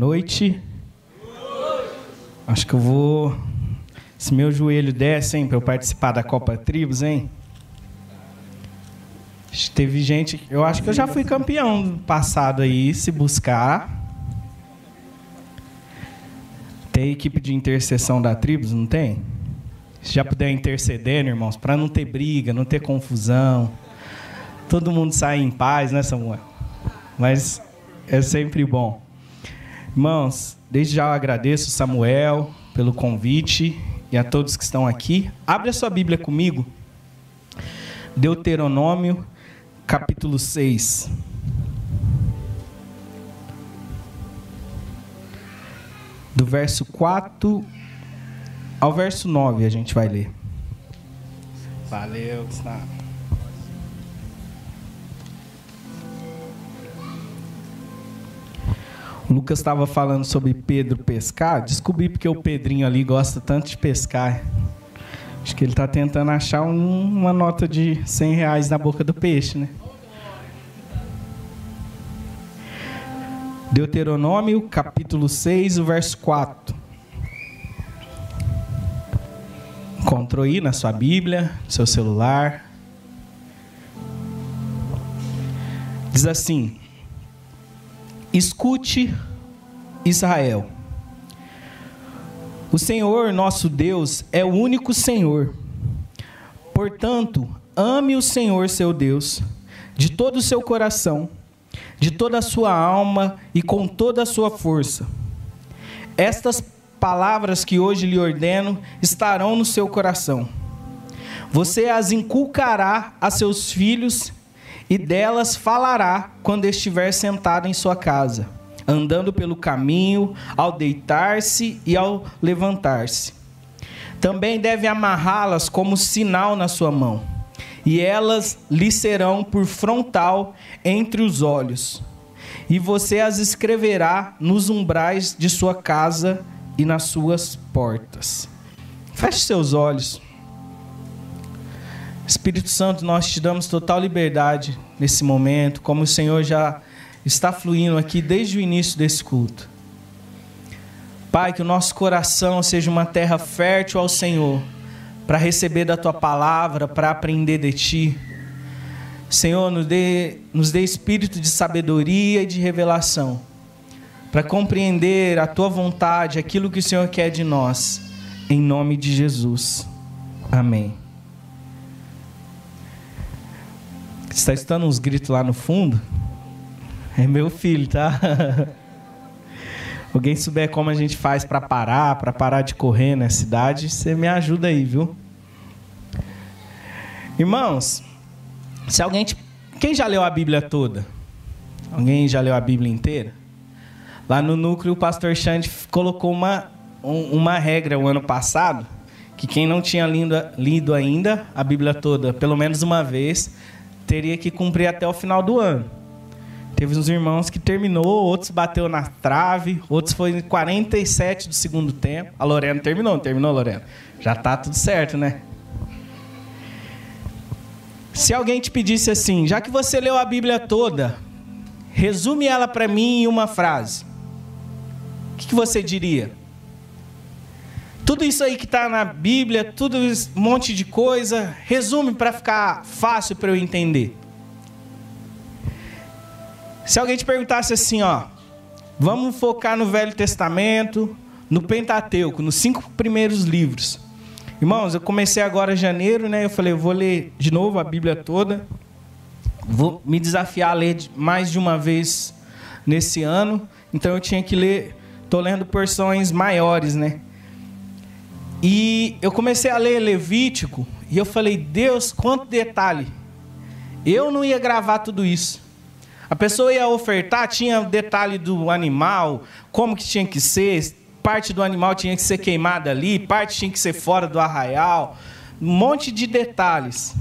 noite. Acho que eu vou. Se meu joelho desce, hein, para eu participar da Copa Tribos, hein? Teve gente. Eu acho que eu já fui campeão passado aí, se buscar. Tem equipe de intercessão da Tribos, não tem? Se já puder interceder, né, irmãos, para não ter briga, não ter confusão. Todo mundo sair em paz, né, Samuel? Mas é sempre bom. Irmãos, desde já eu agradeço Samuel pelo convite e a todos que estão aqui. Abre a sua Bíblia comigo. Deuteronômio, capítulo 6. Do verso 4 ao verso 9 a gente vai ler. Valeu, Gustavo. Lucas estava falando sobre Pedro pescar. Descobri porque o Pedrinho ali gosta tanto de pescar. Acho que ele está tentando achar um, uma nota de 100 reais na boca do peixe, né? Deuteronômio, capítulo 6, o verso 4. Encontrou aí na sua Bíblia, no seu celular. Diz assim: Escute, Israel. O Senhor nosso Deus é o único Senhor. Portanto, ame o Senhor seu Deus de todo o seu coração, de toda a sua alma e com toda a sua força. Estas palavras que hoje lhe ordeno estarão no seu coração. Você as inculcará a seus filhos e delas falará quando estiver sentado em sua casa, andando pelo caminho, ao deitar-se e ao levantar-se. Também deve amarrá-las como sinal na sua mão, e elas lhe serão por frontal entre os olhos. E você as escreverá nos umbrais de sua casa e nas suas portas. Feche seus olhos. Espírito Santo, nós te damos total liberdade nesse momento, como o Senhor já está fluindo aqui desde o início desse culto. Pai, que o nosso coração seja uma terra fértil ao Senhor, para receber da tua palavra, para aprender de ti. Senhor, nos dê, nos dê espírito de sabedoria e de revelação, para compreender a tua vontade, aquilo que o Senhor quer de nós, em nome de Jesus. Amém. Está estando uns gritos lá no fundo? É meu filho, tá? Alguém souber como a gente faz para parar, para parar de correr na cidade, você me ajuda aí, viu? Irmãos, se alguém te... quem já leu a Bíblia toda? Alguém já leu a Bíblia inteira? Lá no núcleo o pastor Xande colocou uma uma regra o ano passado que quem não tinha lido, lido ainda a Bíblia toda, pelo menos uma vez, teria que cumprir até o final do ano. Teve uns irmãos que terminou, outros bateu na trave, outros foi em 47 do segundo tempo. A Lorena terminou, não terminou, Lorena? Já tá tudo certo, né? Se alguém te pedisse assim, já que você leu a Bíblia toda, resume ela para mim em uma frase. O que, que você diria? Tudo isso aí que está na Bíblia, tudo esse monte de coisa, resume para ficar fácil para eu entender. Se alguém te perguntasse assim, ó, vamos focar no Velho Testamento, no Pentateuco, nos cinco primeiros livros. Irmãos, eu comecei agora em janeiro, né? Eu falei, eu vou ler de novo a Bíblia toda. Vou me desafiar a ler mais de uma vez nesse ano. Então eu tinha que ler, tô lendo porções maiores, né? E eu comecei a ler Levítico e eu falei, Deus, quanto detalhe. Eu não ia gravar tudo isso. A pessoa ia ofertar, tinha detalhe do animal, como que tinha que ser, parte do animal tinha que ser queimada ali, parte tinha que ser fora do arraial, um monte de detalhes.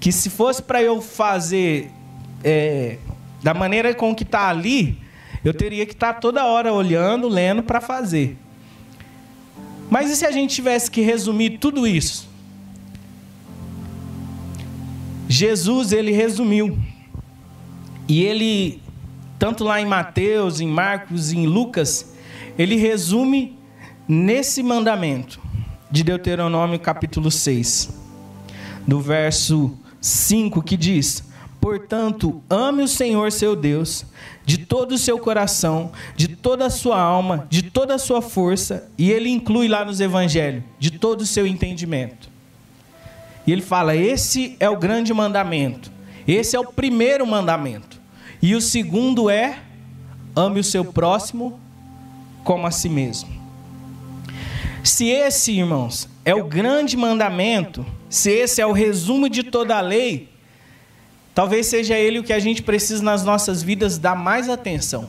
Que se fosse para eu fazer é, da maneira com que está ali, eu teria que estar tá toda hora olhando, lendo para fazer. Mas e se a gente tivesse que resumir tudo isso? Jesus, ele resumiu. E ele tanto lá em Mateus, em Marcos, em Lucas, ele resume nesse mandamento de Deuteronômio capítulo 6, do verso 5, que diz: Portanto, ame o Senhor seu Deus de todo o seu coração, de toda a sua alma, de toda a sua força, e ele inclui lá nos evangelhos, de todo o seu entendimento. E ele fala: esse é o grande mandamento, esse é o primeiro mandamento. E o segundo é: ame o seu próximo como a si mesmo. Se esse, irmãos, é o grande mandamento, se esse é o resumo de toda a lei, Talvez seja ele o que a gente precisa nas nossas vidas dar mais atenção.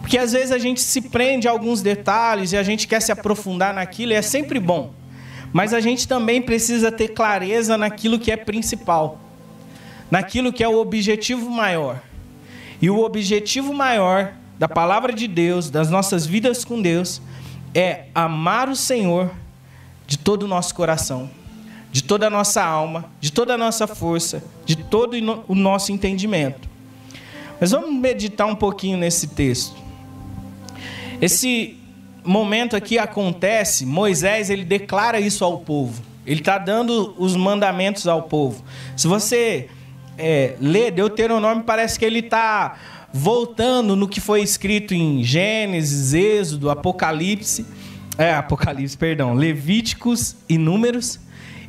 Porque às vezes a gente se prende a alguns detalhes e a gente quer se aprofundar naquilo, e é sempre bom. Mas a gente também precisa ter clareza naquilo que é principal, naquilo que é o objetivo maior. E o objetivo maior da palavra de Deus, das nossas vidas com Deus, é amar o Senhor de todo o nosso coração de toda a nossa alma, de toda a nossa força, de todo o nosso entendimento. Mas vamos meditar um pouquinho nesse texto. Esse momento aqui acontece, Moisés ele declara isso ao povo. Ele está dando os mandamentos ao povo. Se você é, lê Deuteronômio, parece que ele está voltando no que foi escrito em Gênesis, Êxodo, Apocalipse, é, Apocalipse, perdão, Levíticos e Números.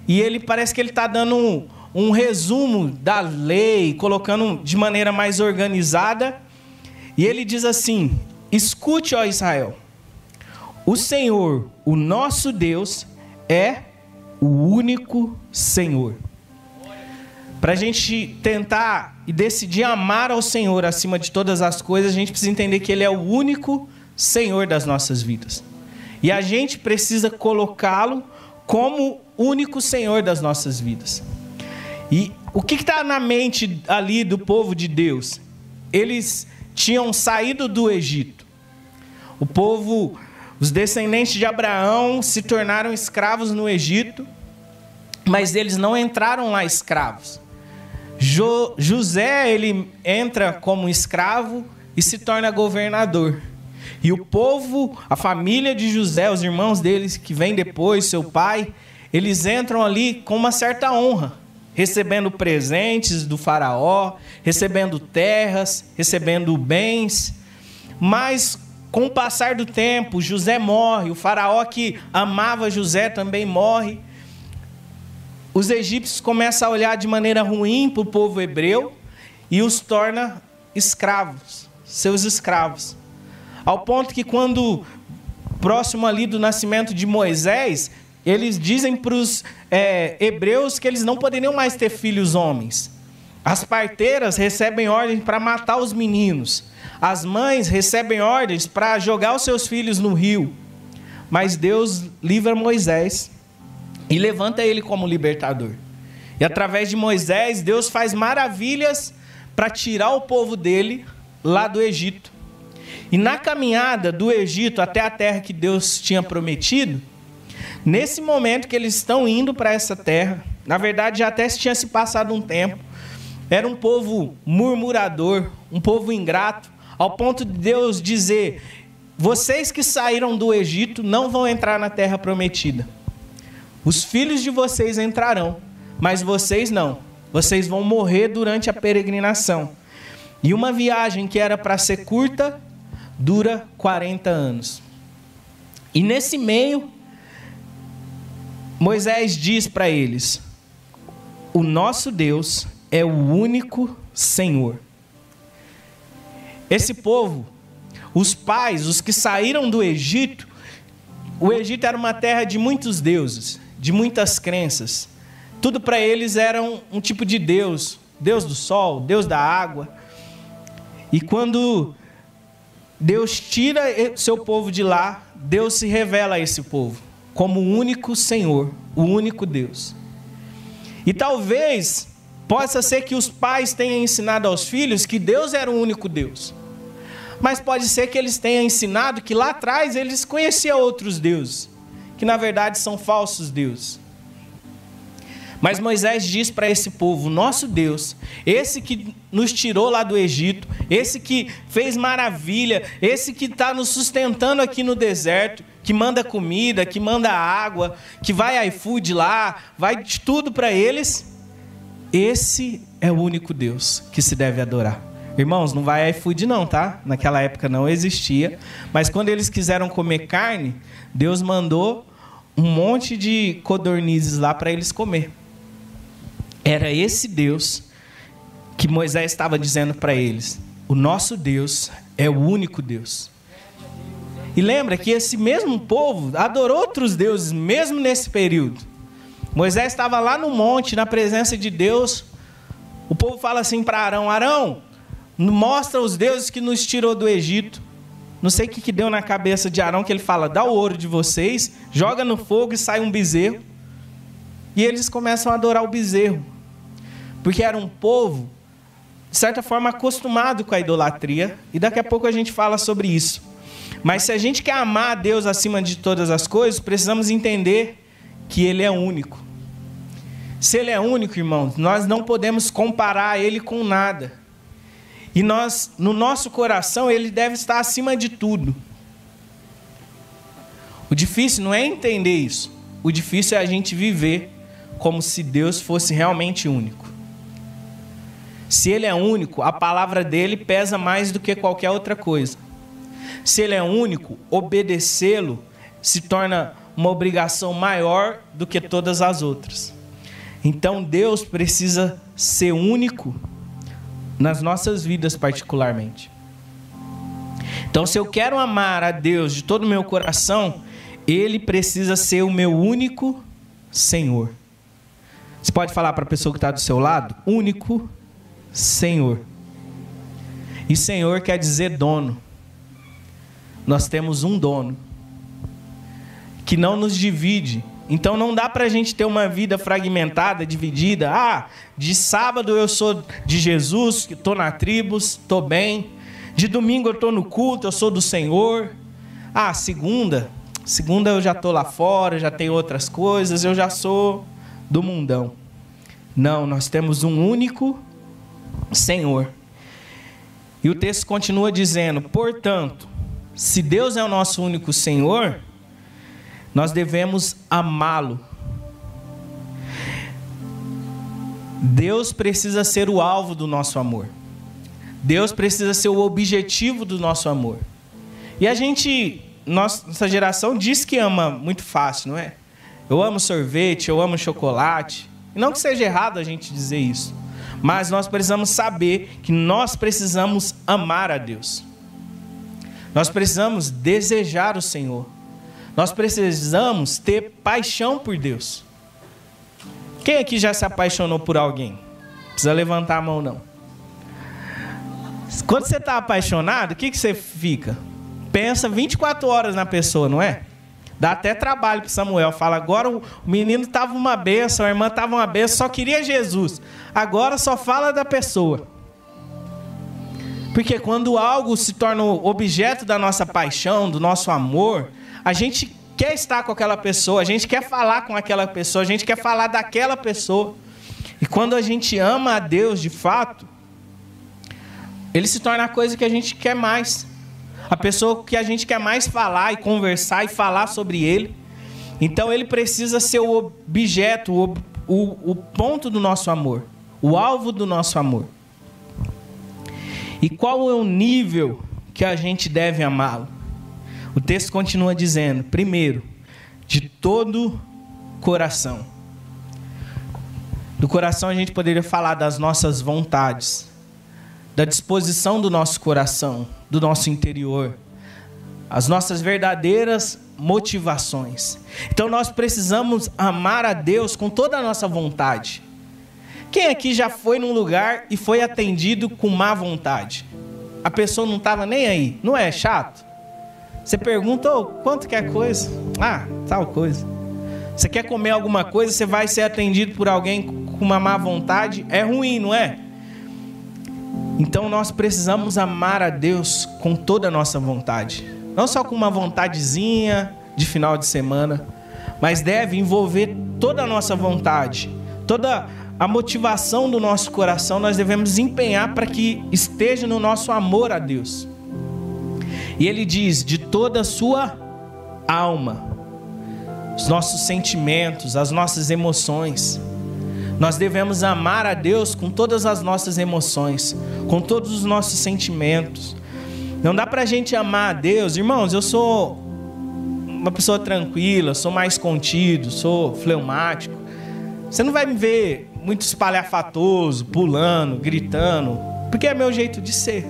E ele parece que ele está dando um, um resumo da lei, colocando de maneira mais organizada. E ele diz assim: Escute, ó Israel, o Senhor, o nosso Deus, é o único Senhor. Para a gente tentar e decidir amar ao Senhor acima de todas as coisas, a gente precisa entender que Ele é o único Senhor das nossas vidas. E a gente precisa colocá-lo como único Senhor das nossas vidas. E o que está na mente ali do povo de Deus? Eles tinham saído do Egito. O povo, os descendentes de Abraão, se tornaram escravos no Egito, mas eles não entraram lá escravos. Jo, José, ele entra como escravo e se torna governador. E o povo, a família de José, os irmãos deles que vêm depois, seu pai, eles entram ali com uma certa honra, recebendo presentes do faraó, recebendo terras, recebendo bens. Mas com o passar do tempo, José morre, o faraó que amava José também morre. Os egípcios começam a olhar de maneira ruim para o povo hebreu e os torna escravos, seus escravos. Ao ponto que quando próximo ali do nascimento de Moisés, eles dizem para os é, hebreus que eles não poderiam mais ter filhos homens. As parteiras recebem ordens para matar os meninos. As mães recebem ordens para jogar os seus filhos no rio. Mas Deus livra Moisés e levanta ele como libertador. E através de Moisés, Deus faz maravilhas para tirar o povo dele lá do Egito. E na caminhada do Egito até a terra que Deus tinha prometido, Nesse momento que eles estão indo para essa terra, na verdade já até tinha se passado um tempo, era um povo murmurador, um povo ingrato, ao ponto de Deus dizer: vocês que saíram do Egito não vão entrar na terra prometida. Os filhos de vocês entrarão, mas vocês não. Vocês vão morrer durante a peregrinação. E uma viagem que era para ser curta dura 40 anos. E nesse meio, Moisés diz para eles: O nosso Deus é o único Senhor. Esse povo, os pais, os que saíram do Egito, o Egito era uma terra de muitos deuses, de muitas crenças. Tudo para eles era um, um tipo de Deus: Deus do sol, Deus da água. E quando Deus tira seu povo de lá, Deus se revela a esse povo como o único Senhor, o único Deus. E talvez possa ser que os pais tenham ensinado aos filhos que Deus era o único Deus. Mas pode ser que eles tenham ensinado que lá atrás eles conheciam outros deuses, que na verdade são falsos deuses. Mas Moisés diz para esse povo: nosso Deus, esse que nos tirou lá do Egito, esse que fez maravilha, esse que está nos sustentando aqui no deserto, que manda comida, que manda água, que vai iFood lá, vai de tudo para eles, esse é o único Deus que se deve adorar. Irmãos, não vai iFood não, tá? Naquela época não existia, mas quando eles quiseram comer carne, Deus mandou um monte de codornizes lá para eles comer. Era esse Deus que Moisés estava dizendo para eles: o nosso Deus é o único Deus. E lembra que esse mesmo povo adorou outros deuses, mesmo nesse período. Moisés estava lá no monte, na presença de Deus. O povo fala assim para Arão: Arão, mostra os deuses que nos tirou do Egito. Não sei o que, que deu na cabeça de Arão, que ele fala: dá o ouro de vocês, joga no fogo e sai um bezerro. E eles começam a adorar o bezerro porque era um povo, de certa forma, acostumado com a idolatria, e daqui a pouco a gente fala sobre isso. Mas se a gente quer amar a Deus acima de todas as coisas, precisamos entender que Ele é único. Se Ele é único, irmãos, nós não podemos comparar Ele com nada. E nós, no nosso coração, Ele deve estar acima de tudo. O difícil não é entender isso. O difícil é a gente viver como se Deus fosse realmente único. Se ele é único, a palavra dele pesa mais do que qualquer outra coisa. Se ele é único, obedecê-lo se torna uma obrigação maior do que todas as outras. Então Deus precisa ser único nas nossas vidas, particularmente. Então, se eu quero amar a Deus de todo o meu coração, Ele precisa ser o meu único Senhor. Você pode falar para a pessoa que está do seu lado? Único Senhor. E Senhor quer dizer dono. Nós temos um dono que não nos divide. Então não dá para a gente ter uma vida fragmentada, dividida. Ah, de sábado eu sou de Jesus, que estou na tribos, estou bem. De domingo eu estou no culto, eu sou do Senhor. Ah, segunda, segunda eu já estou lá fora, já tenho outras coisas, eu já sou do mundão. Não, nós temos um único Senhor. E o texto continua dizendo: portanto, se Deus é o nosso único Senhor, nós devemos amá-lo. Deus precisa ser o alvo do nosso amor. Deus precisa ser o objetivo do nosso amor. E a gente, nossa geração diz que ama muito fácil, não é? Eu amo sorvete, eu amo chocolate. E não que seja errado a gente dizer isso. Mas nós precisamos saber que nós precisamos amar a Deus. Nós precisamos desejar o Senhor. Nós precisamos ter paixão por Deus. Quem aqui já se apaixonou por alguém? Precisa levantar a mão, não. Quando você está apaixonado, o que, que você fica? Pensa 24 horas na pessoa, não é? Dá até trabalho para Samuel. Fala, agora o menino estava uma benção, a irmã estava uma benção, só queria Jesus. Agora só fala da pessoa. Porque quando algo se torna objeto da nossa paixão, do nosso amor, a gente quer estar com aquela pessoa, a gente quer falar com aquela pessoa, a gente quer falar daquela pessoa. E quando a gente ama a Deus de fato, ele se torna a coisa que a gente quer mais a pessoa que a gente quer mais falar e conversar e falar sobre ele. Então ele precisa ser o objeto, o, o, o ponto do nosso amor, o alvo do nosso amor. E qual é o nível que a gente deve amá-lo? O texto continua dizendo: primeiro, de todo coração. Do coração a gente poderia falar das nossas vontades, da disposição do nosso coração, do nosso interior, as nossas verdadeiras motivações. Então nós precisamos amar a Deus com toda a nossa vontade. Quem aqui já foi num lugar e foi atendido com má vontade? A pessoa não estava nem aí, não é chato? Você pergunta, oh, quanto que é coisa? Ah, tal coisa. Você quer comer alguma coisa, você vai ser atendido por alguém com uma má vontade, é ruim, não é? Então nós precisamos amar a Deus com toda a nossa vontade. Não só com uma vontadezinha de final de semana, mas deve envolver toda a nossa vontade, toda a motivação do nosso coração nós devemos empenhar para que esteja no nosso amor a Deus. E ele diz: de toda a sua alma, os nossos sentimentos, as nossas emoções. Nós devemos amar a Deus com todas as nossas emoções, com todos os nossos sentimentos. Não dá pra gente amar a Deus, irmãos. Eu sou uma pessoa tranquila, sou mais contido, sou fleumático. Você não vai me ver muito espalhafatoso, pulando, gritando, porque é meu jeito de ser.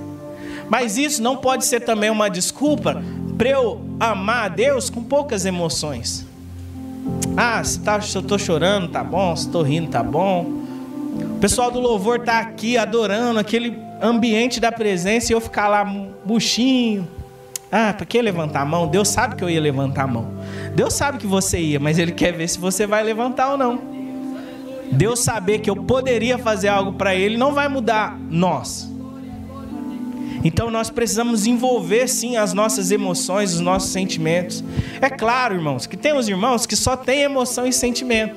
Mas isso não pode ser também uma desculpa para eu amar a Deus com poucas emoções. Ah, se, tá, se eu estou chorando, tá bom. Se estou rindo, tá bom. O pessoal do louvor tá aqui adorando aquele ambiente da presença e eu ficar lá buchinho. Ah, para que levantar a mão? Deus sabe que eu ia levantar a mão. Deus sabe que você ia, mas Ele quer ver se você vai levantar ou não. Deus saber que eu poderia fazer algo para Ele não vai mudar nós. Então nós precisamos envolver sim as nossas emoções, os nossos sentimentos. É claro, irmãos, que tem os irmãos que só têm emoção e sentimento.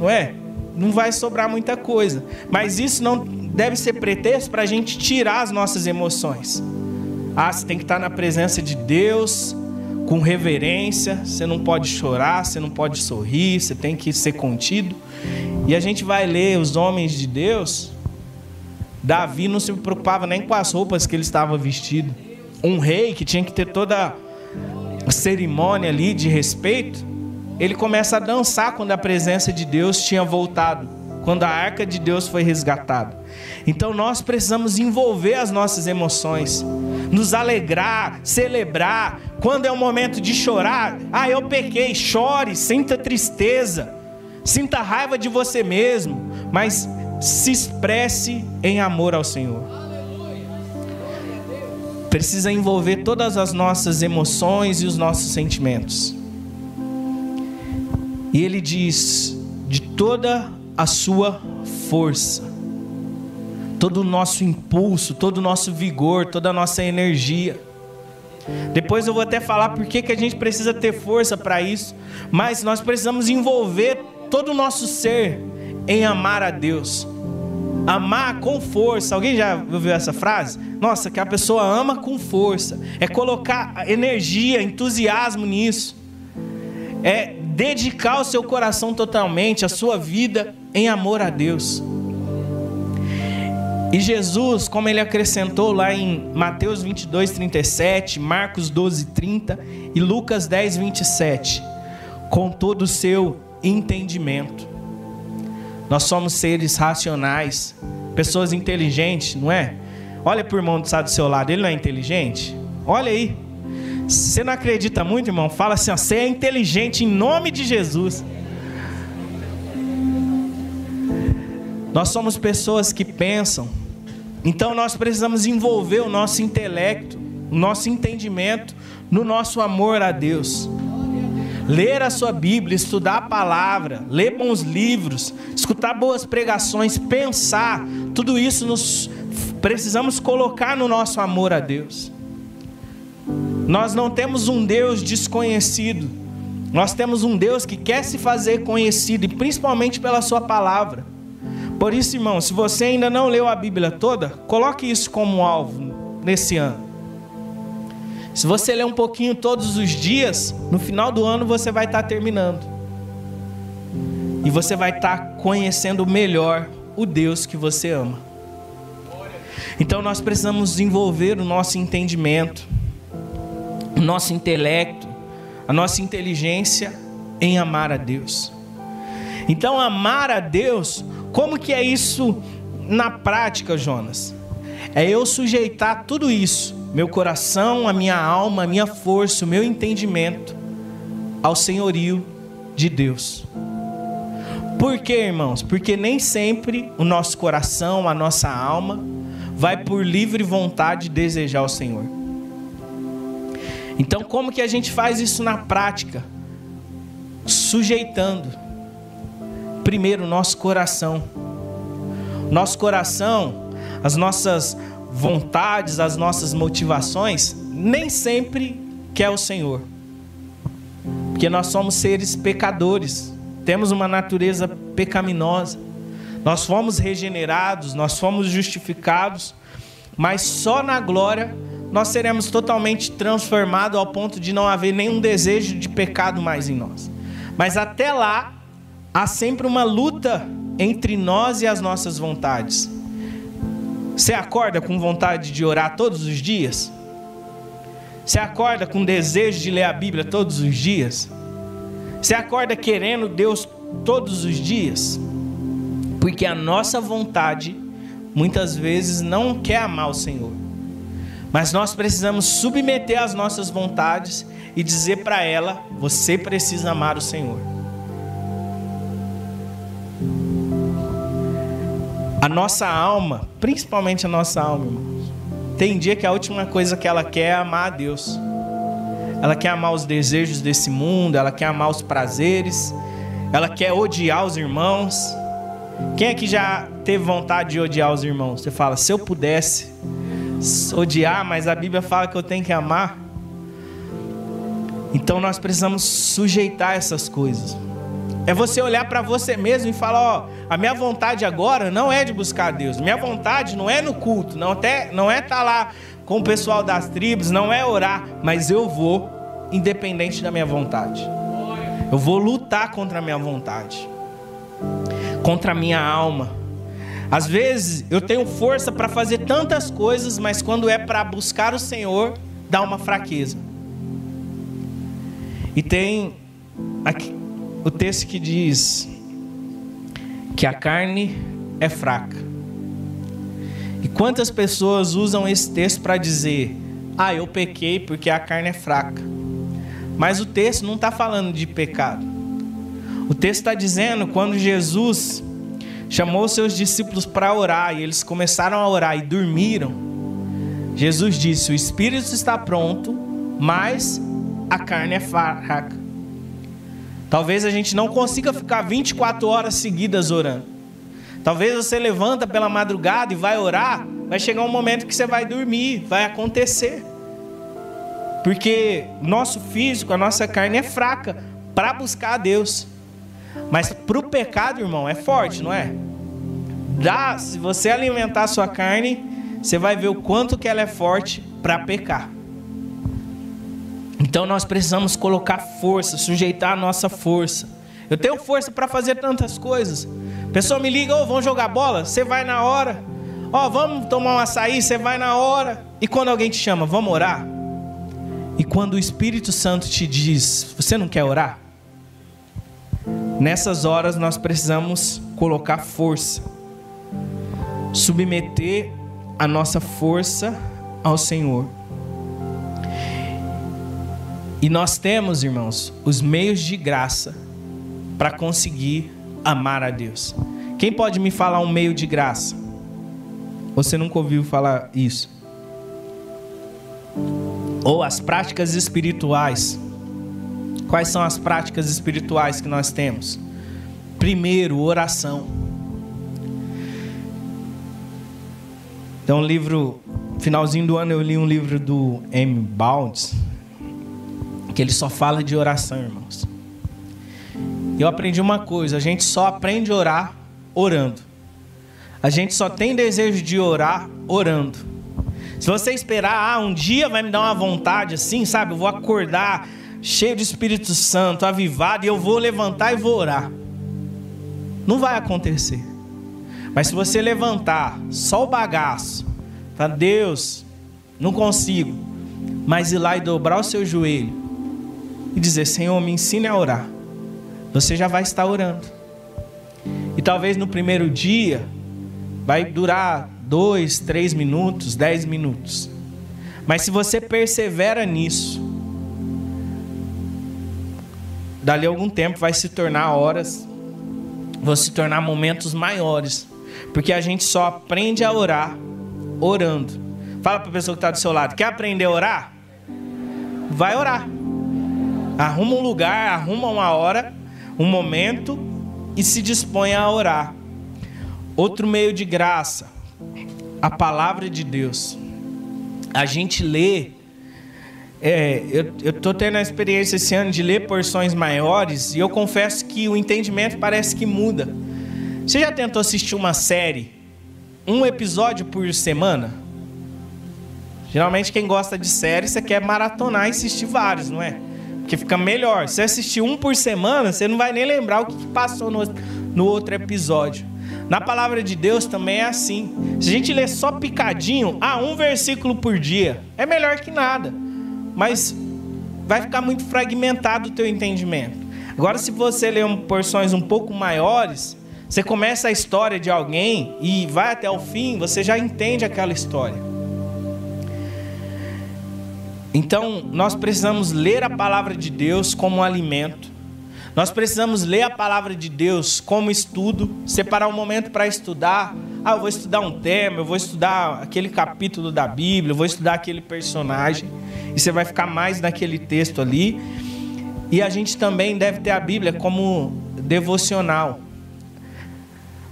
Não é? Não vai sobrar muita coisa. Mas isso não deve ser pretexto para a gente tirar as nossas emoções. Ah, você tem que estar na presença de Deus com reverência. Você não pode chorar, você não pode sorrir, você tem que ser contido. E a gente vai ler os homens de Deus Davi não se preocupava nem com as roupas que ele estava vestido. Um rei que tinha que ter toda a cerimônia ali de respeito, ele começa a dançar quando a presença de Deus tinha voltado, quando a arca de Deus foi resgatada. Então nós precisamos envolver as nossas emoções, nos alegrar, celebrar. Quando é o momento de chorar, ah, eu pequei, chore, sinta tristeza, sinta raiva de você mesmo, mas se expresse em amor ao Senhor. Precisa envolver todas as nossas emoções e os nossos sentimentos. E ele diz: de toda a sua força, todo o nosso impulso, todo o nosso vigor, toda a nossa energia. Depois eu vou até falar por que, a gente precisa ter força para isso, mas nós precisamos envolver todo o nosso ser em amar a Deus. Amar com força. Alguém já ouviu essa frase? Nossa, que a pessoa ama com força. É colocar energia, entusiasmo nisso. É dedicar o seu coração totalmente, a sua vida em amor a Deus. E Jesus, como ele acrescentou lá em Mateus 22, 37, Marcos 12, 30 e Lucas 10, 27, com todo o seu entendimento. Nós somos seres racionais, pessoas inteligentes, não é? Olha para o irmão que está do seu lado, ele não é inteligente? Olha aí. Você não acredita muito, irmão, fala assim: ó, você é inteligente em nome de Jesus. Nós somos pessoas que pensam, então nós precisamos envolver o nosso intelecto, o nosso entendimento no nosso amor a Deus ler a sua Bíblia, estudar a palavra, ler bons livros, escutar boas pregações, pensar, tudo isso nós precisamos colocar no nosso amor a Deus. Nós não temos um Deus desconhecido, nós temos um Deus que quer se fazer conhecido, e principalmente pela Sua palavra. Por isso, irmão, se você ainda não leu a Bíblia toda, coloque isso como alvo nesse ano. Se você ler um pouquinho todos os dias, no final do ano você vai estar terminando. E você vai estar conhecendo melhor o Deus que você ama. Então nós precisamos desenvolver o nosso entendimento, o nosso intelecto, a nossa inteligência em amar a Deus. Então amar a Deus, como que é isso na prática, Jonas? É eu sujeitar tudo isso meu coração, a minha alma, a minha força, o meu entendimento ao senhorio de Deus. Por quê, irmãos? Porque nem sempre o nosso coração, a nossa alma, vai por livre vontade desejar o Senhor. Então, como que a gente faz isso na prática? Sujeitando, primeiro, o nosso coração. Nosso coração, as nossas vontades, as nossas motivações, nem sempre quer o Senhor. Porque nós somos seres pecadores, temos uma natureza pecaminosa. Nós fomos regenerados, nós fomos justificados, mas só na glória nós seremos totalmente transformados ao ponto de não haver nenhum desejo de pecado mais em nós. Mas até lá, há sempre uma luta entre nós e as nossas vontades. Você acorda com vontade de orar todos os dias? Você acorda com desejo de ler a Bíblia todos os dias? Você acorda querendo Deus todos os dias? Porque a nossa vontade muitas vezes não quer amar o Senhor. Mas nós precisamos submeter as nossas vontades e dizer para ela: você precisa amar o Senhor. A nossa alma, principalmente a nossa alma, irmãos, tem dia que a última coisa que ela quer é amar a Deus. Ela quer amar os desejos desse mundo, ela quer amar os prazeres, ela quer odiar os irmãos. Quem aqui já teve vontade de odiar os irmãos? Você fala, se eu pudesse odiar, mas a Bíblia fala que eu tenho que amar. Então nós precisamos sujeitar essas coisas. É você olhar para você mesmo e falar: ó, a minha vontade agora não é de buscar Deus. Minha vontade não é no culto, não até não é estar tá lá com o pessoal das tribos, não é orar, mas eu vou independente da minha vontade. Eu vou lutar contra a minha vontade, contra a minha alma. Às vezes eu tenho força para fazer tantas coisas, mas quando é para buscar o Senhor, dá uma fraqueza. E tem aqui, o texto que diz que a carne é fraca. E quantas pessoas usam esse texto para dizer: Ah, eu pequei porque a carne é fraca. Mas o texto não está falando de pecado. O texto está dizendo quando Jesus chamou seus discípulos para orar e eles começaram a orar e dormiram. Jesus disse: O espírito está pronto, mas a carne é fraca. Talvez a gente não consiga ficar 24 horas seguidas orando. Talvez você levanta pela madrugada e vai orar, vai chegar um momento que você vai dormir, vai acontecer. Porque nosso físico, a nossa carne é fraca para buscar a Deus. Mas para o pecado, irmão, é forte, não é? Dá, se você alimentar a sua carne, você vai ver o quanto que ela é forte para pecar. Então nós precisamos colocar força, sujeitar a nossa força. Eu tenho força para fazer tantas coisas. A pessoa me liga, oh, vamos jogar bola? Você vai na hora. Ó, oh, vamos tomar um açaí? Você vai na hora. E quando alguém te chama, vamos orar? E quando o Espírito Santo te diz, você não quer orar? Nessas horas nós precisamos colocar força, submeter a nossa força ao Senhor. E nós temos, irmãos, os meios de graça para conseguir amar a Deus. Quem pode me falar um meio de graça? Você nunca ouviu falar isso? Ou as práticas espirituais. Quais são as práticas espirituais que nós temos? Primeiro, oração. Então, um livro, finalzinho do ano eu li um livro do M. Bounds que ele só fala de oração, irmãos. Eu aprendi uma coisa: a gente só aprende a orar orando. A gente só tem desejo de orar orando. Se você esperar, ah, um dia vai me dar uma vontade assim, sabe? Eu vou acordar cheio de Espírito Santo, avivado, e eu vou levantar e vou orar. Não vai acontecer. Mas se você levantar só o bagaço, falar, Deus, não consigo, mas ir lá e dobrar o seu joelho e dizer: Senhor, me ensine a orar. Você já vai estar orando. E talvez no primeiro dia vai durar dois, três minutos, dez minutos. Mas se você persevera nisso, dali a algum tempo vai se tornar horas, vão se tornar momentos maiores. Porque a gente só aprende a orar orando. Fala para a pessoa que está do seu lado: quer aprender a orar? Vai orar. Arruma um lugar, arruma uma hora, um momento e se dispõe a orar. Outro meio de graça, a palavra de Deus. A gente lê é, eu, tô tendo a experiência esse ano de ler porções maiores e eu confesso que o entendimento parece que muda. Você já tentou assistir uma série, um episódio por semana? Geralmente quem gosta de série, você quer maratonar e assistir vários, não é? Porque fica melhor. Se assistir um por semana, você não vai nem lembrar o que passou no, no outro episódio. Na palavra de Deus também é assim. Se a gente ler só picadinho, ah, um versículo por dia, é melhor que nada. Mas vai ficar muito fragmentado o teu entendimento. Agora, se você ler porções um pouco maiores, você começa a história de alguém e vai até o fim, você já entende aquela história. Então, nós precisamos ler a palavra de Deus como um alimento. Nós precisamos ler a palavra de Deus como estudo, separar um momento para estudar. Ah, eu vou estudar um tema, eu vou estudar aquele capítulo da Bíblia, eu vou estudar aquele personagem. E você vai ficar mais naquele texto ali. E a gente também deve ter a Bíblia como devocional.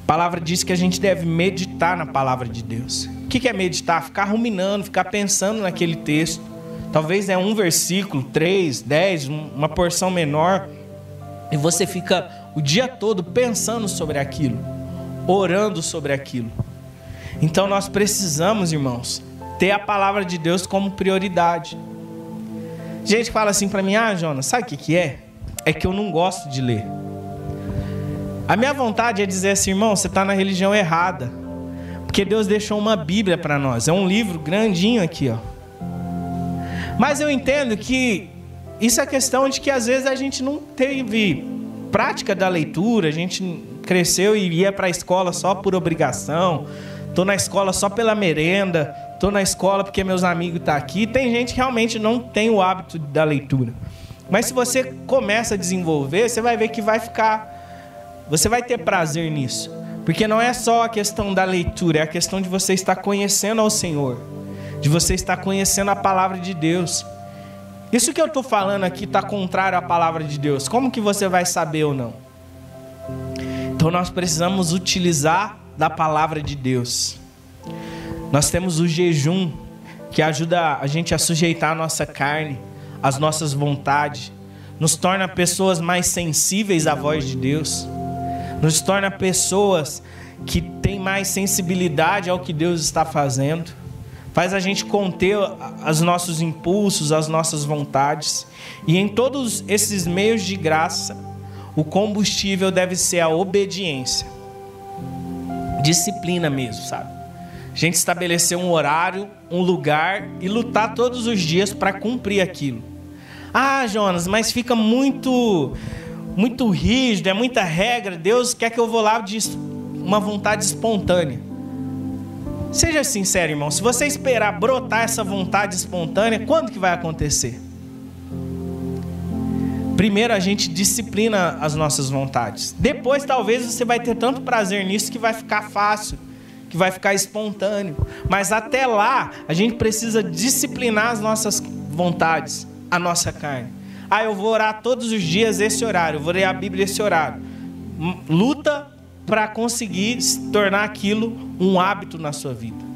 A palavra diz que a gente deve meditar na palavra de Deus. O que é meditar? Ficar ruminando, ficar pensando naquele texto. Talvez é um versículo, três, dez, uma porção menor. E você fica o dia todo pensando sobre aquilo, orando sobre aquilo. Então nós precisamos, irmãos, ter a palavra de Deus como prioridade. Gente fala assim para mim: "Ah, Jonas, sabe o que que é? É que eu não gosto de ler". A minha vontade é dizer assim, irmão, você está na religião errada. Porque Deus deixou uma Bíblia para nós. É um livro grandinho aqui, ó. Mas eu entendo que isso é questão de que às vezes a gente não teve prática da leitura, a gente cresceu e ia para a escola só por obrigação, tô na escola só pela merenda, tô na escola porque meus amigos tá aqui. Tem gente que realmente não tem o hábito da leitura. Mas se você começa a desenvolver, você vai ver que vai ficar você vai ter prazer nisso. Porque não é só a questão da leitura, é a questão de você estar conhecendo ao Senhor de você estar conhecendo a palavra de Deus. Isso que eu estou falando aqui está contrário à palavra de Deus. Como que você vai saber ou não? Então nós precisamos utilizar da palavra de Deus. Nós temos o jejum que ajuda a gente a sujeitar a nossa carne, as nossas vontades, nos torna pessoas mais sensíveis à voz de Deus, nos torna pessoas que têm mais sensibilidade ao que Deus está fazendo faz a gente conter os nossos impulsos, as nossas vontades. E em todos esses meios de graça, o combustível deve ser a obediência. Disciplina mesmo, sabe? A gente estabelecer um horário, um lugar e lutar todos os dias para cumprir aquilo. Ah, Jonas, mas fica muito muito rígido, é muita regra. Deus quer que eu vou lá de uma vontade espontânea. Seja sincero, irmão. Se você esperar brotar essa vontade espontânea, quando que vai acontecer? Primeiro a gente disciplina as nossas vontades. Depois talvez você vai ter tanto prazer nisso que vai ficar fácil, que vai ficar espontâneo. Mas até lá, a gente precisa disciplinar as nossas vontades, a nossa carne. Ah, eu vou orar todos os dias esse horário, eu vou ler a Bíblia esse horário. Luta para conseguir tornar aquilo um hábito na sua vida.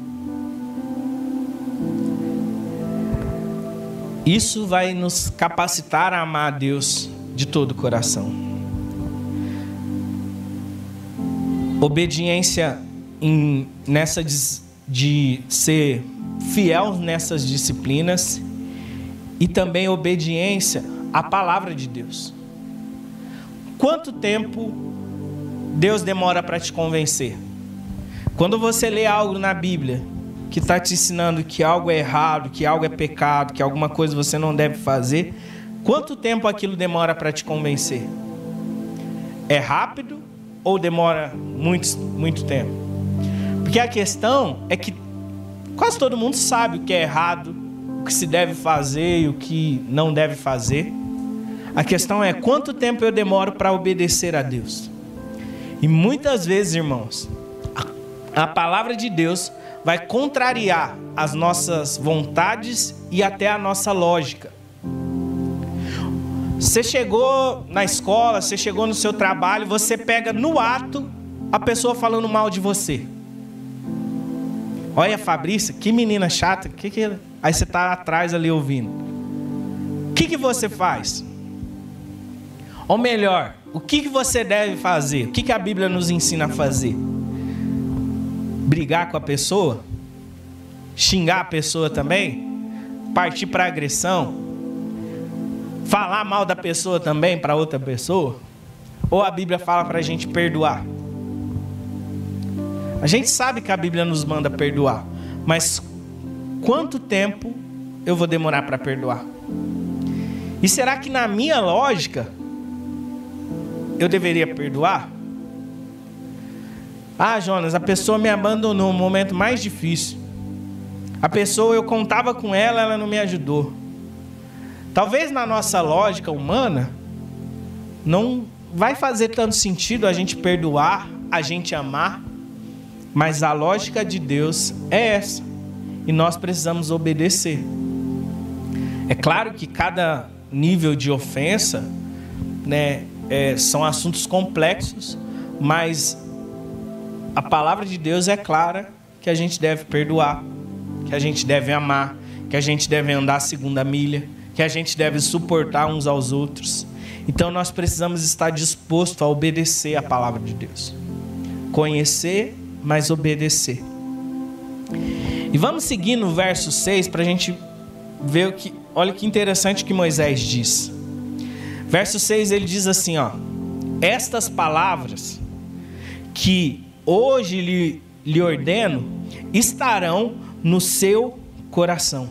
Isso vai nos capacitar a amar a Deus de todo o coração. Obediência em, nessa de, de ser fiel nessas disciplinas e também obediência à palavra de Deus. Quanto tempo Deus demora para te convencer. Quando você lê algo na Bíblia que está te ensinando que algo é errado, que algo é pecado, que alguma coisa você não deve fazer, quanto tempo aquilo demora para te convencer? É rápido ou demora muito, muito tempo? Porque a questão é que quase todo mundo sabe o que é errado, o que se deve fazer e o que não deve fazer. A questão é quanto tempo eu demoro para obedecer a Deus. E muitas vezes, irmãos, a palavra de Deus vai contrariar as nossas vontades e até a nossa lógica. Você chegou na escola, você chegou no seu trabalho, você pega no ato a pessoa falando mal de você. Olha Fabrícia, que menina chata, que que Aí você está atrás ali ouvindo. o que, que você faz? Ou melhor, o que, que você deve fazer? O que, que a Bíblia nos ensina a fazer? Brigar com a pessoa? Xingar a pessoa também? Partir para agressão? Falar mal da pessoa também para outra pessoa? Ou a Bíblia fala para a gente perdoar? A gente sabe que a Bíblia nos manda perdoar, mas quanto tempo eu vou demorar para perdoar? E será que na minha lógica eu deveria perdoar? Ah, Jonas, a pessoa me abandonou no momento mais difícil. A pessoa, eu contava com ela, ela não me ajudou. Talvez na nossa lógica humana, não vai fazer tanto sentido a gente perdoar, a gente amar, mas a lógica de Deus é essa. E nós precisamos obedecer. É claro que cada nível de ofensa, né, é, são assuntos complexos, mas a palavra de Deus é clara que a gente deve perdoar, que a gente deve amar, que a gente deve andar a segunda milha, que a gente deve suportar uns aos outros. Então nós precisamos estar disposto a obedecer a palavra de Deus. Conhecer, mas obedecer. E vamos seguir no verso 6 para a gente ver o que. Olha que interessante que Moisés diz. Verso 6 ele diz assim: ó, Estas palavras que hoje lhe, lhe ordeno estarão no seu coração.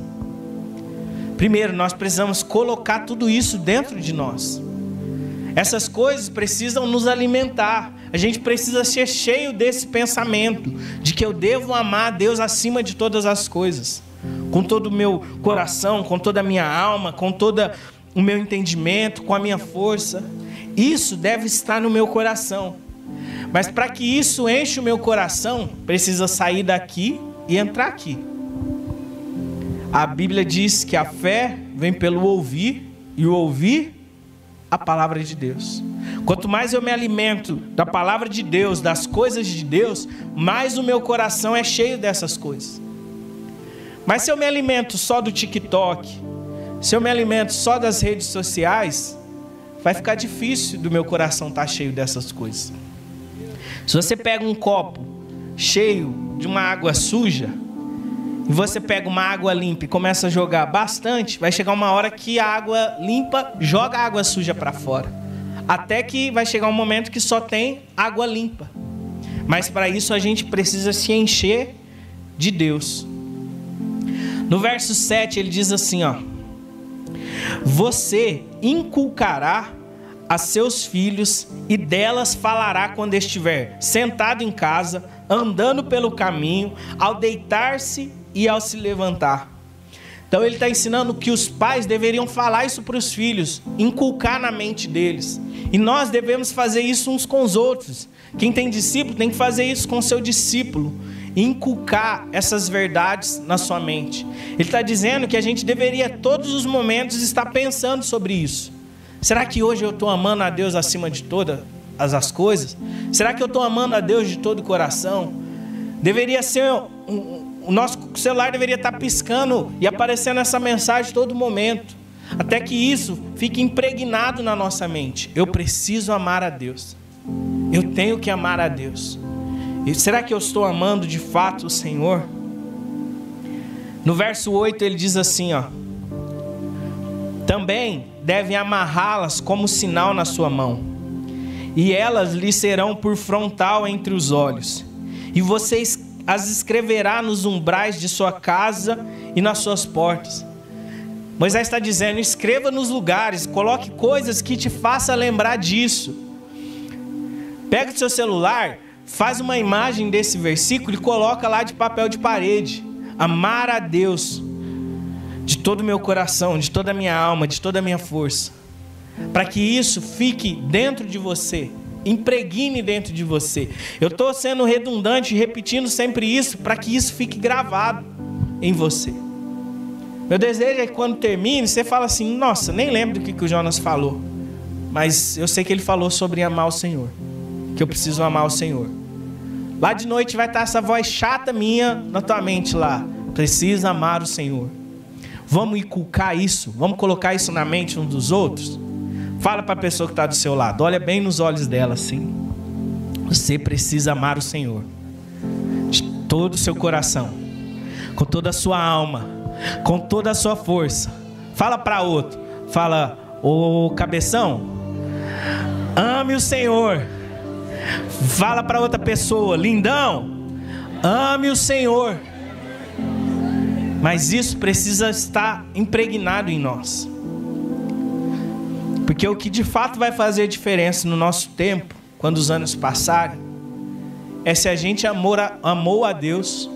Primeiro, nós precisamos colocar tudo isso dentro de nós. Essas coisas precisam nos alimentar. A gente precisa ser cheio desse pensamento de que eu devo amar a Deus acima de todas as coisas, com todo o meu coração, com toda a minha alma, com todo o meu entendimento, com a minha força. Isso deve estar no meu coração. Mas para que isso enche o meu coração, precisa sair daqui e entrar aqui. A Bíblia diz que a fé vem pelo ouvir e o ouvir a palavra de Deus. Quanto mais eu me alimento da palavra de Deus, das coisas de Deus, mais o meu coração é cheio dessas coisas. Mas se eu me alimento só do TikTok, se eu me alimento só das redes sociais, vai ficar difícil do meu coração estar cheio dessas coisas. Se você pega um copo cheio de uma água suja, e você pega uma água limpa e começa a jogar bastante, vai chegar uma hora que a água limpa joga a água suja para fora. Até que vai chegar um momento que só tem água limpa. Mas para isso a gente precisa se encher de Deus. No verso 7 ele diz assim, ó: Você inculcará a seus filhos e delas falará quando estiver sentado em casa, andando pelo caminho, ao deitar-se e ao se levantar. Então ele está ensinando que os pais deveriam falar isso para os filhos, inculcar na mente deles. E nós devemos fazer isso uns com os outros. Quem tem discípulo tem que fazer isso com seu discípulo. Inculcar essas verdades na sua mente. Ele está dizendo que a gente deveria todos os momentos estar pensando sobre isso. Será que hoje eu estou amando a Deus acima de todas as coisas? Será que eu estou amando a Deus de todo o coração? Deveria ser o nosso celular deveria estar piscando e aparecendo essa mensagem todo momento, até que isso fique impregnado na nossa mente. Eu preciso amar a Deus. Eu tenho que amar a Deus. E será que eu estou amando de fato o Senhor? No verso 8 ele diz assim, ó: Também devem amarrá-las como sinal na sua mão, e elas lhe serão por frontal entre os olhos. E vocês as escreverá nos umbrais de sua casa e nas suas portas. Moisés está dizendo: escreva nos lugares, coloque coisas que te façam lembrar disso. Pega o seu celular, faz uma imagem desse versículo e coloca lá de papel de parede. Amar a Deus de todo o meu coração, de toda a minha alma, de toda a minha força. Para que isso fique dentro de você impregne dentro de você. Eu estou sendo redundante, repetindo sempre isso, para que isso fique gravado em você. Meu desejo é que quando termine, você fala assim: Nossa, nem lembro do que, que o Jonas falou, mas eu sei que ele falou sobre amar o Senhor, que eu preciso amar o Senhor. Lá de noite vai estar essa voz chata minha na tua mente lá. Precisa amar o Senhor. Vamos inculcar isso, vamos colocar isso na mente uns dos outros. Fala para a pessoa que está do seu lado, olha bem nos olhos dela assim. Você precisa amar o Senhor de todo o seu coração, com toda a sua alma, com toda a sua força. Fala para outro, fala, ô cabeção, ame o Senhor. Fala para outra pessoa, lindão, ame o Senhor. Mas isso precisa estar impregnado em nós. Porque o que de fato vai fazer diferença no nosso tempo, quando os anos passarem, é se a gente amou a, amou a Deus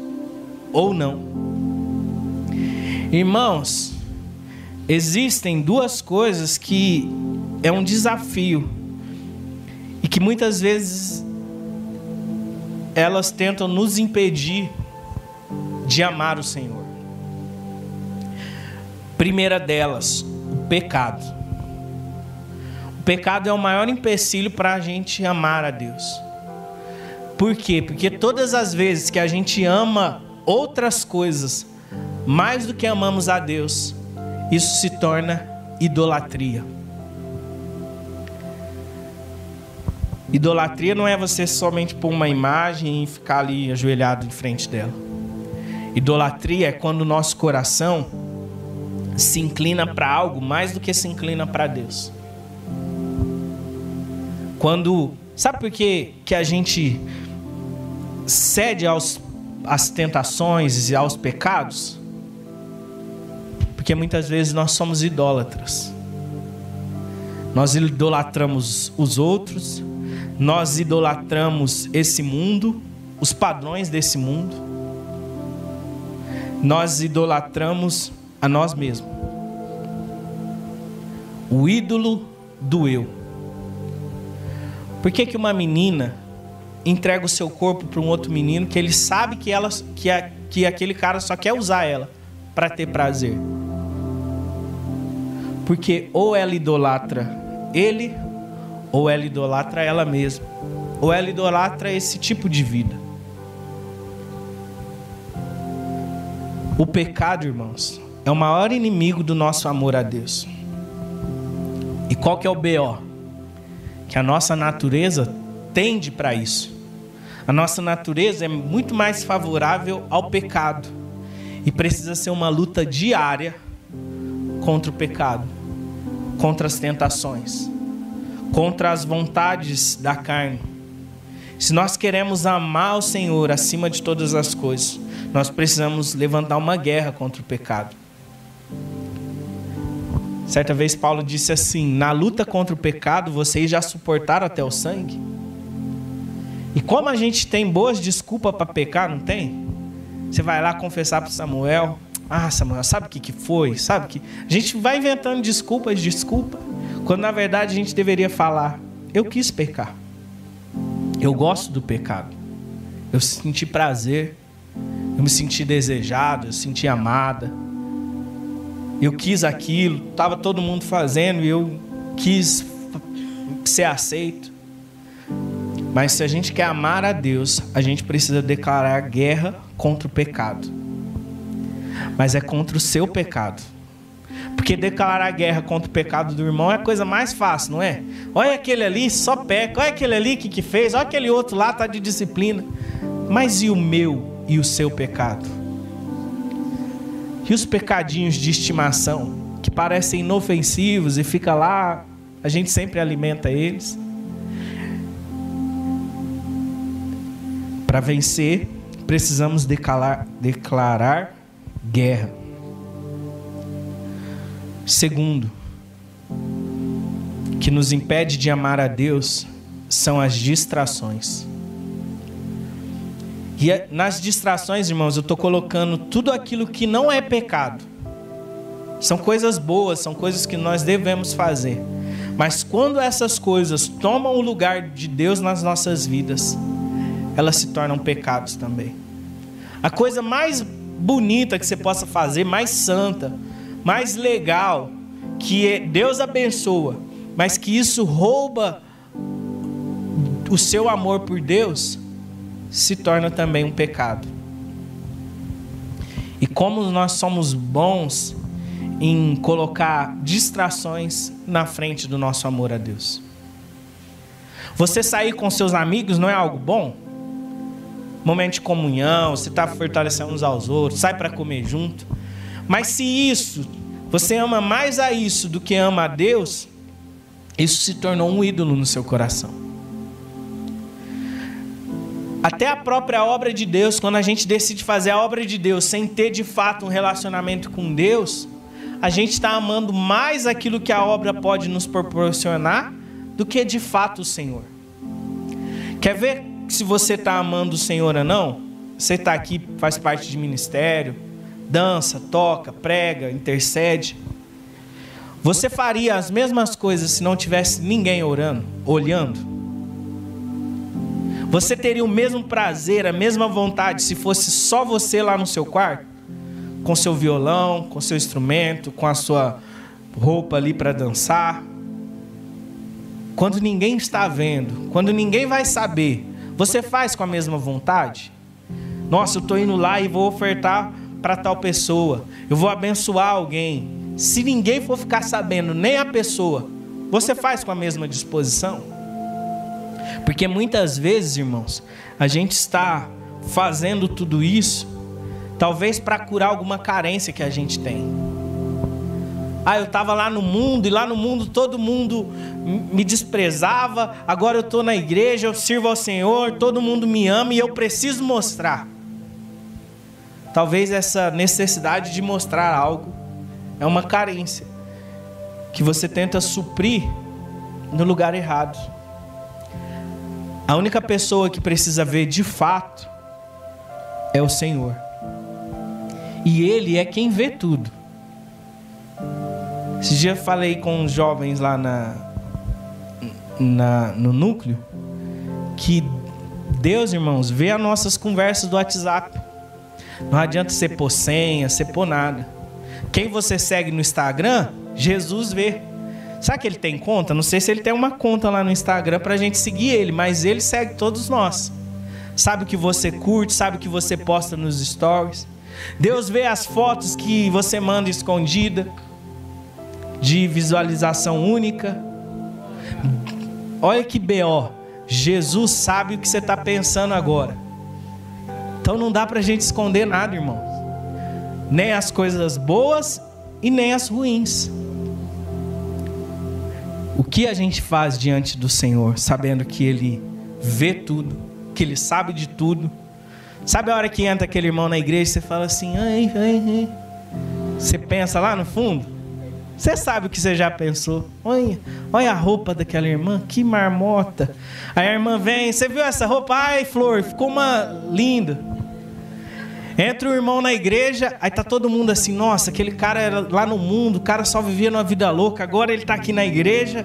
ou não. Irmãos, existem duas coisas que é um desafio e que muitas vezes elas tentam nos impedir de amar o Senhor. Primeira delas, o pecado. O pecado é o maior empecilho para a gente amar a Deus. Por quê? Porque todas as vezes que a gente ama outras coisas mais do que amamos a Deus, isso se torna idolatria. Idolatria não é você somente pôr uma imagem e ficar ali ajoelhado em frente dela. Idolatria é quando o nosso coração se inclina para algo mais do que se inclina para Deus. Quando, sabe por que, que a gente cede aos, às tentações e aos pecados? Porque muitas vezes nós somos idólatras. Nós idolatramos os outros, nós idolatramos esse mundo, os padrões desse mundo. Nós idolatramos a nós mesmos. O ídolo do eu. Por que, que uma menina entrega o seu corpo para um outro menino que ele sabe que, ela, que, a, que aquele cara só quer usar ela para ter prazer? Porque ou ela idolatra ele, ou ela idolatra ela mesma, ou ela idolatra esse tipo de vida. O pecado, irmãos, é o maior inimigo do nosso amor a Deus. E qual que é o BO? Que a nossa natureza tende para isso. A nossa natureza é muito mais favorável ao pecado. E precisa ser uma luta diária contra o pecado, contra as tentações, contra as vontades da carne. Se nós queremos amar o Senhor acima de todas as coisas, nós precisamos levantar uma guerra contra o pecado. Certa vez Paulo disse assim: Na luta contra o pecado, vocês já suportaram até o sangue? E como a gente tem boas desculpas para pecar, não tem? Você vai lá confessar para Samuel: Ah, Samuel, sabe o que, que foi? Sabe que. A gente vai inventando desculpas, desculpa. Quando na verdade a gente deveria falar: Eu quis pecar. Eu gosto do pecado. Eu senti prazer. Eu me senti desejado. Eu senti amada eu quis aquilo, estava todo mundo fazendo e eu quis ser aceito. Mas se a gente quer amar a Deus, a gente precisa declarar guerra contra o pecado. Mas é contra o seu pecado. Porque declarar guerra contra o pecado do irmão é a coisa mais fácil, não é? Olha aquele ali, só peca. Olha aquele ali que, que fez. Olha aquele outro lá, está de disciplina. Mas e o meu e o seu pecado? E os pecadinhos de estimação, que parecem inofensivos e fica lá, a gente sempre alimenta eles. Para vencer, precisamos declarar, declarar guerra. Segundo, que nos impede de amar a Deus são as distrações. E é, nas distrações, irmãos, eu estou colocando tudo aquilo que não é pecado. São coisas boas, são coisas que nós devemos fazer. Mas quando essas coisas tomam o lugar de Deus nas nossas vidas, elas se tornam pecados também. A coisa mais bonita que você possa fazer, mais santa, mais legal, que é, Deus abençoa, mas que isso rouba o seu amor por Deus, se torna também um pecado. E como nós somos bons em colocar distrações na frente do nosso amor a Deus. Você sair com seus amigos não é algo bom? Momento de comunhão, você está fortalecendo uns aos outros, sai para comer junto. Mas se isso, você ama mais a isso do que ama a Deus, isso se tornou um ídolo no seu coração. Até a própria obra de Deus, quando a gente decide fazer a obra de Deus sem ter de fato um relacionamento com Deus, a gente está amando mais aquilo que a obra pode nos proporcionar do que de fato o Senhor. Quer ver se você está amando o Senhor ou não? Você está aqui, faz parte de ministério, dança, toca, prega, intercede. Você faria as mesmas coisas se não tivesse ninguém orando, olhando? Você teria o mesmo prazer, a mesma vontade se fosse só você lá no seu quarto? Com seu violão, com seu instrumento, com a sua roupa ali para dançar? Quando ninguém está vendo, quando ninguém vai saber, você faz com a mesma vontade? Nossa, eu estou indo lá e vou ofertar para tal pessoa, eu vou abençoar alguém. Se ninguém for ficar sabendo, nem a pessoa, você faz com a mesma disposição? Porque muitas vezes, irmãos, a gente está fazendo tudo isso, talvez para curar alguma carência que a gente tem. Ah, eu estava lá no mundo e lá no mundo todo mundo me desprezava. Agora eu estou na igreja, eu sirvo ao Senhor, todo mundo me ama e eu preciso mostrar. Talvez essa necessidade de mostrar algo é uma carência que você tenta suprir no lugar errado. A única pessoa que precisa ver de fato é o Senhor. E Ele é quem vê tudo. Esse dia eu falei com os jovens lá na, na, no núcleo que Deus, irmãos, vê as nossas conversas do WhatsApp. Não adianta você pôr senha, você pôr nada. Quem você segue no Instagram, Jesus vê. Sabe que ele tem conta? Não sei se ele tem uma conta lá no Instagram pra gente seguir ele, mas ele segue todos nós. Sabe o que você curte, sabe o que você posta nos stories. Deus vê as fotos que você manda escondida, de visualização única. Olha que BO. Jesus sabe o que você está pensando agora. Então não dá para a gente esconder nada, irmão. Nem as coisas boas e nem as ruins. O que a gente faz diante do Senhor, sabendo que Ele vê tudo, que Ele sabe de tudo? Sabe a hora que entra aquele irmão na igreja e você fala assim, ai, ai, ai. Você pensa lá no fundo? Você sabe o que você já pensou. Olha, olha a roupa daquela irmã, que marmota. Aí a irmã vem, você viu essa roupa? Ai, flor, ficou uma linda. Entra o irmão na igreja, aí tá todo mundo assim, nossa, aquele cara era lá no mundo, o cara só vivia numa vida louca, agora ele tá aqui na igreja,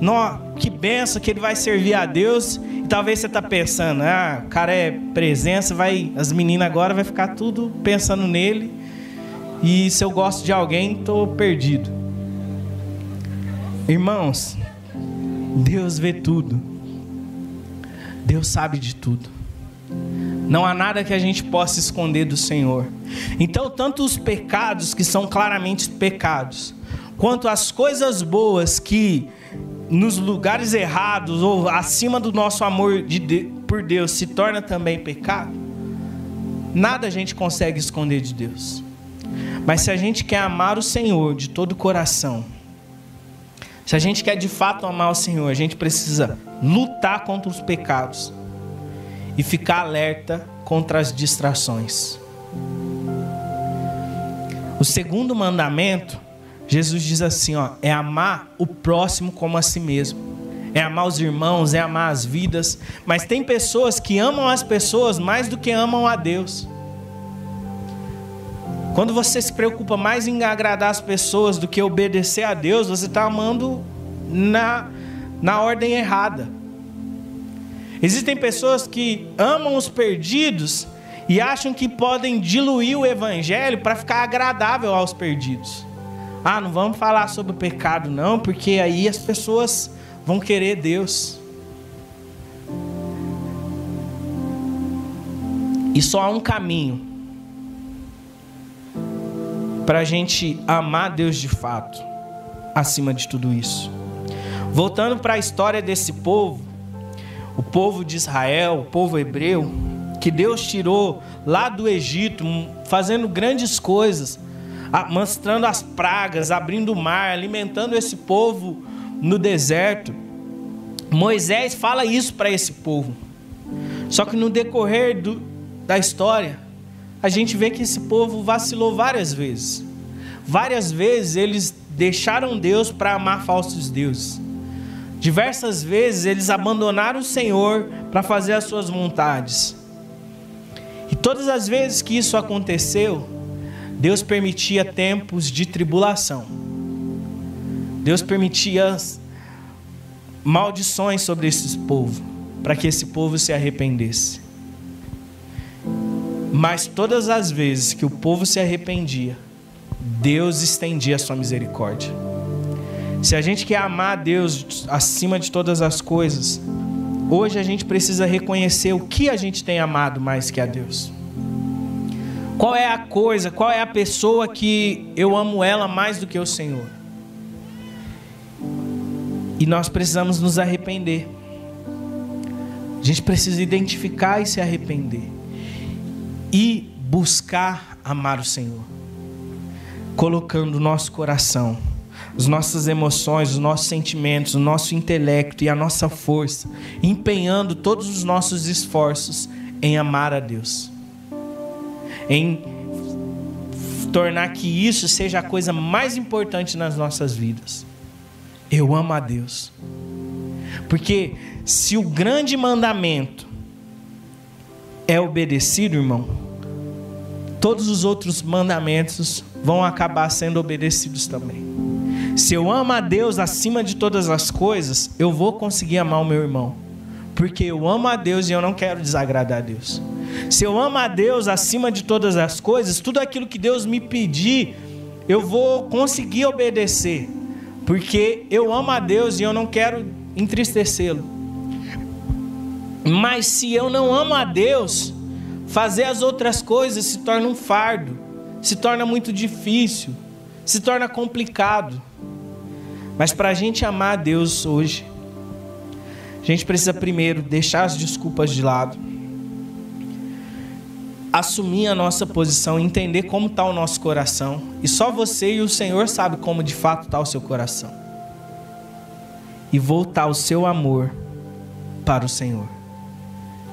no, que benção que ele vai servir a Deus. E talvez você tá pensando, ah, o cara é presença, vai, as meninas agora vai ficar tudo pensando nele. E se eu gosto de alguém, tô perdido. Irmãos, Deus vê tudo. Deus sabe de tudo. Não há nada que a gente possa esconder do Senhor. Então, tanto os pecados que são claramente pecados, quanto as coisas boas que nos lugares errados ou acima do nosso amor de Deus, por Deus se torna também pecado, nada a gente consegue esconder de Deus. Mas se a gente quer amar o Senhor de todo o coração, se a gente quer de fato amar o Senhor, a gente precisa lutar contra os pecados e ficar alerta contra as distrações. O segundo mandamento, Jesus diz assim, ó, é amar o próximo como a si mesmo. É amar os irmãos, é amar as vidas, mas tem pessoas que amam as pessoas mais do que amam a Deus. Quando você se preocupa mais em agradar as pessoas do que obedecer a Deus, você está amando na, na ordem errada. Existem pessoas que amam os perdidos e acham que podem diluir o evangelho para ficar agradável aos perdidos. Ah, não vamos falar sobre o pecado, não, porque aí as pessoas vão querer Deus. E só há um caminho para a gente amar Deus de fato, acima de tudo isso. Voltando para a história desse povo, o povo de Israel, o povo hebreu, que Deus tirou lá do Egito, fazendo grandes coisas, mostrando as pragas, abrindo o mar, alimentando esse povo no deserto. Moisés fala isso para esse povo. Só que no decorrer do, da história, a gente vê que esse povo vacilou várias vezes. Várias vezes eles deixaram Deus para amar falsos deuses. Diversas vezes eles abandonaram o Senhor para fazer as suas vontades. E todas as vezes que isso aconteceu, Deus permitia tempos de tribulação. Deus permitia maldições sobre esse povo, para que esse povo se arrependesse. Mas todas as vezes que o povo se arrependia, Deus estendia a sua misericórdia. Se a gente quer amar a Deus acima de todas as coisas, hoje a gente precisa reconhecer o que a gente tem amado mais que a Deus. Qual é a coisa, qual é a pessoa que eu amo ela mais do que o Senhor? E nós precisamos nos arrepender. A gente precisa identificar e se arrepender. E buscar amar o Senhor. Colocando o nosso coração, as nossas emoções, os nossos sentimentos, o nosso intelecto e a nossa força, empenhando todos os nossos esforços em amar a Deus em tornar que isso seja a coisa mais importante nas nossas vidas. Eu amo a Deus. Porque se o grande mandamento é obedecido, irmão, todos os outros mandamentos vão acabar sendo obedecidos também. Se eu amo a Deus acima de todas as coisas, eu vou conseguir amar o meu irmão. Porque eu amo a Deus e eu não quero desagradar a Deus. Se eu amo a Deus acima de todas as coisas, tudo aquilo que Deus me pedir, eu vou conseguir obedecer, porque eu amo a Deus e eu não quero entristecê-lo. Mas se eu não amo a Deus, fazer as outras coisas se torna um fardo, se torna muito difícil, se torna complicado. Mas para a gente amar a Deus hoje, a gente precisa primeiro deixar as desculpas de lado assumir a nossa posição, entender como está o nosso coração. E só você e o Senhor sabe como de fato está o seu coração. E voltar o seu amor para o Senhor.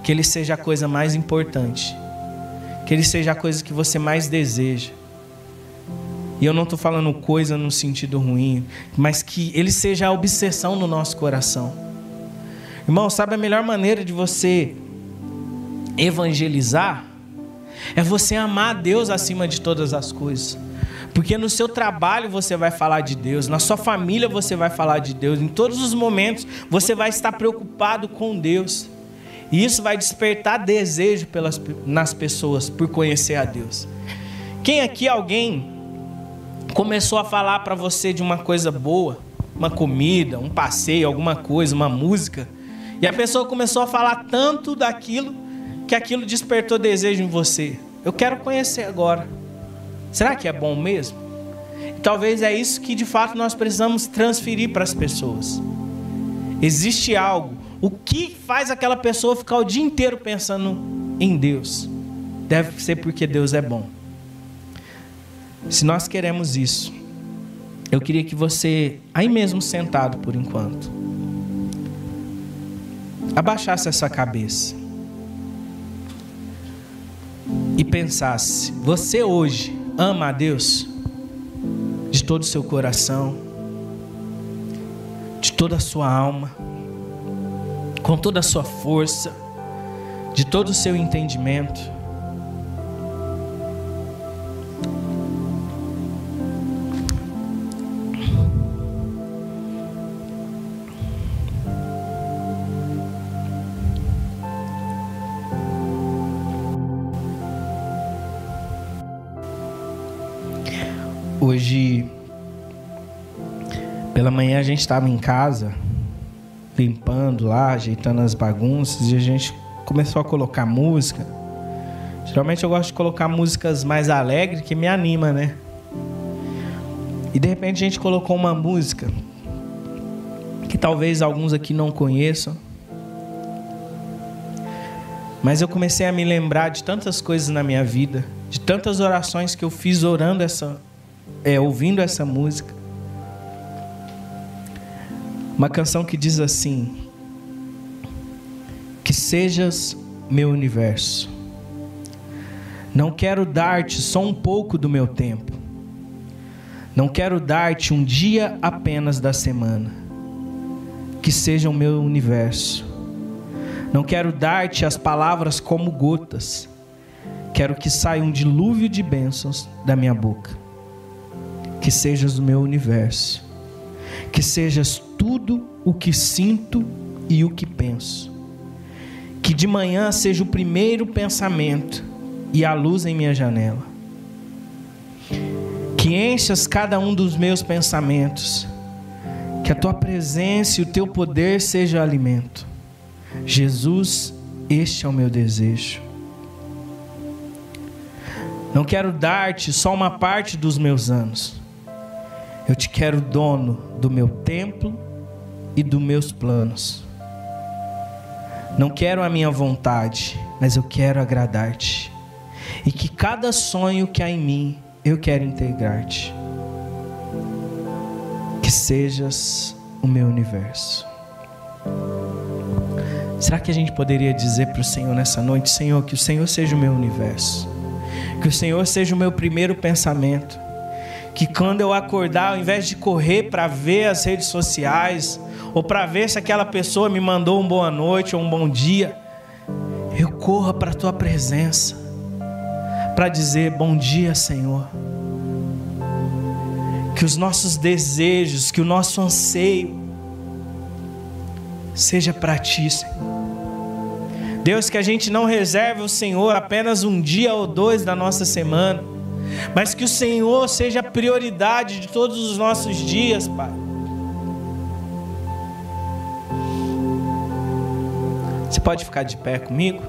Que Ele seja a coisa mais importante. Que Ele seja a coisa que você mais deseja. E eu não estou falando coisa no sentido ruim, mas que Ele seja a obsessão no nosso coração. Irmão, sabe a melhor maneira de você evangelizar? É você amar Deus acima de todas as coisas. Porque no seu trabalho você vai falar de Deus, na sua família você vai falar de Deus, em todos os momentos você vai estar preocupado com Deus. E isso vai despertar desejo pelas, nas pessoas por conhecer a Deus. Quem aqui alguém começou a falar para você de uma coisa boa, uma comida, um passeio, alguma coisa, uma música, e a pessoa começou a falar tanto daquilo que aquilo despertou desejo em você. Eu quero conhecer agora. Será que é bom mesmo? Talvez é isso que de fato nós precisamos transferir para as pessoas. Existe algo. O que faz aquela pessoa ficar o dia inteiro pensando em Deus? Deve ser porque Deus é bom. Se nós queremos isso, eu queria que você, aí mesmo sentado por enquanto, abaixasse essa cabeça e pensasse: você hoje ama a Deus de todo o seu coração, de toda a sua alma, com toda a sua força, de todo o seu entendimento? Pela manhã, a gente estava em casa, limpando lá, ajeitando as bagunças, e a gente começou a colocar música. Geralmente eu gosto de colocar músicas mais alegres, que me anima, né? E de repente a gente colocou uma música que talvez alguns aqui não conheçam. Mas eu comecei a me lembrar de tantas coisas na minha vida, de tantas orações que eu fiz orando essa, é, ouvindo essa música. Uma canção que diz assim: Que sejas meu universo. Não quero dar-te só um pouco do meu tempo. Não quero dar-te um dia apenas da semana. Que seja o meu universo. Não quero dar-te as palavras como gotas. Quero que saia um dilúvio de bênçãos da minha boca. Que sejas o meu universo. Que sejas tudo o que sinto e o que penso. Que de manhã seja o primeiro pensamento e a luz em minha janela. Que enchas cada um dos meus pensamentos. Que a tua presença e o teu poder seja alimento. Jesus, este é o meu desejo. Não quero dar-te só uma parte dos meus anos. Eu te quero dono do meu templo e dos meus planos. Não quero a minha vontade, mas eu quero agradar-te e que cada sonho que há em mim eu quero integrar-te. Que sejas o meu universo. Será que a gente poderia dizer para o Senhor nessa noite: Senhor, que o Senhor seja o meu universo, que o Senhor seja o meu primeiro pensamento, que quando eu acordar, ao invés de correr para ver as redes sociais, ou para ver se aquela pessoa me mandou um boa noite ou um bom dia, eu corra para a tua presença para dizer bom dia, Senhor. Que os nossos desejos, que o nosso anseio seja para ti, Senhor. Deus, que a gente não reserve o Senhor apenas um dia ou dois da nossa semana, mas que o Senhor seja a prioridade de todos os nossos dias, Pai. Você pode ficar de pé comigo?